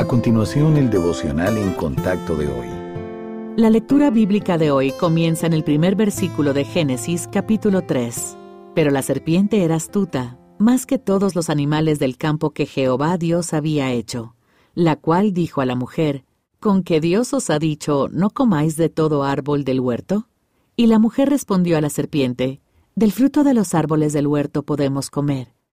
A continuación, el devocional en contacto de hoy. La lectura bíblica de hoy comienza en el primer versículo de Génesis capítulo 3. Pero la serpiente era astuta, más que todos los animales del campo que Jehová Dios había hecho, la cual dijo a la mujer, ¿Con que Dios os ha dicho, no comáis de todo árbol del huerto? Y la mujer respondió a la serpiente, Del fruto de los árboles del huerto podemos comer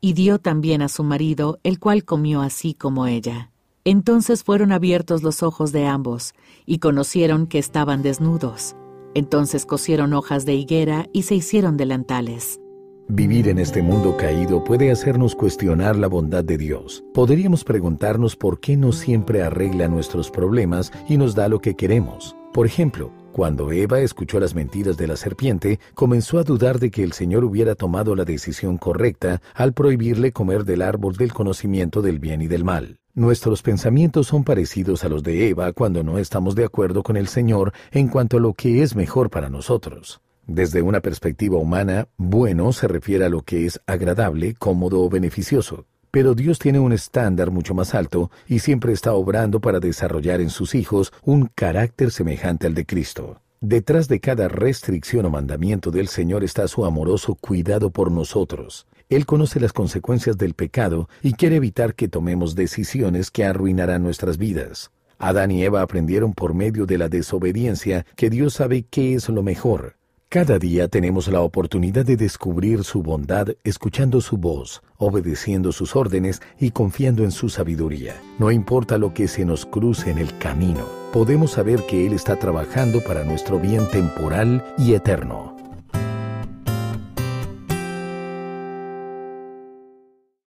y dio también a su marido, el cual comió así como ella. Entonces fueron abiertos los ojos de ambos, y conocieron que estaban desnudos. Entonces cosieron hojas de higuera y se hicieron delantales. Vivir en este mundo caído puede hacernos cuestionar la bondad de Dios. Podríamos preguntarnos por qué no siempre arregla nuestros problemas y nos da lo que queremos. Por ejemplo, cuando Eva escuchó las mentiras de la serpiente, comenzó a dudar de que el Señor hubiera tomado la decisión correcta al prohibirle comer del árbol del conocimiento del bien y del mal. Nuestros pensamientos son parecidos a los de Eva cuando no estamos de acuerdo con el Señor en cuanto a lo que es mejor para nosotros. Desde una perspectiva humana, bueno se refiere a lo que es agradable, cómodo o beneficioso. Pero Dios tiene un estándar mucho más alto y siempre está obrando para desarrollar en sus hijos un carácter semejante al de Cristo. Detrás de cada restricción o mandamiento del Señor está su amoroso cuidado por nosotros. Él conoce las consecuencias del pecado y quiere evitar que tomemos decisiones que arruinarán nuestras vidas. Adán y Eva aprendieron por medio de la desobediencia que Dios sabe qué es lo mejor. Cada día tenemos la oportunidad de descubrir su bondad escuchando su voz, obedeciendo sus órdenes y confiando en su sabiduría. No importa lo que se nos cruce en el camino, podemos saber que Él está trabajando para nuestro bien temporal y eterno.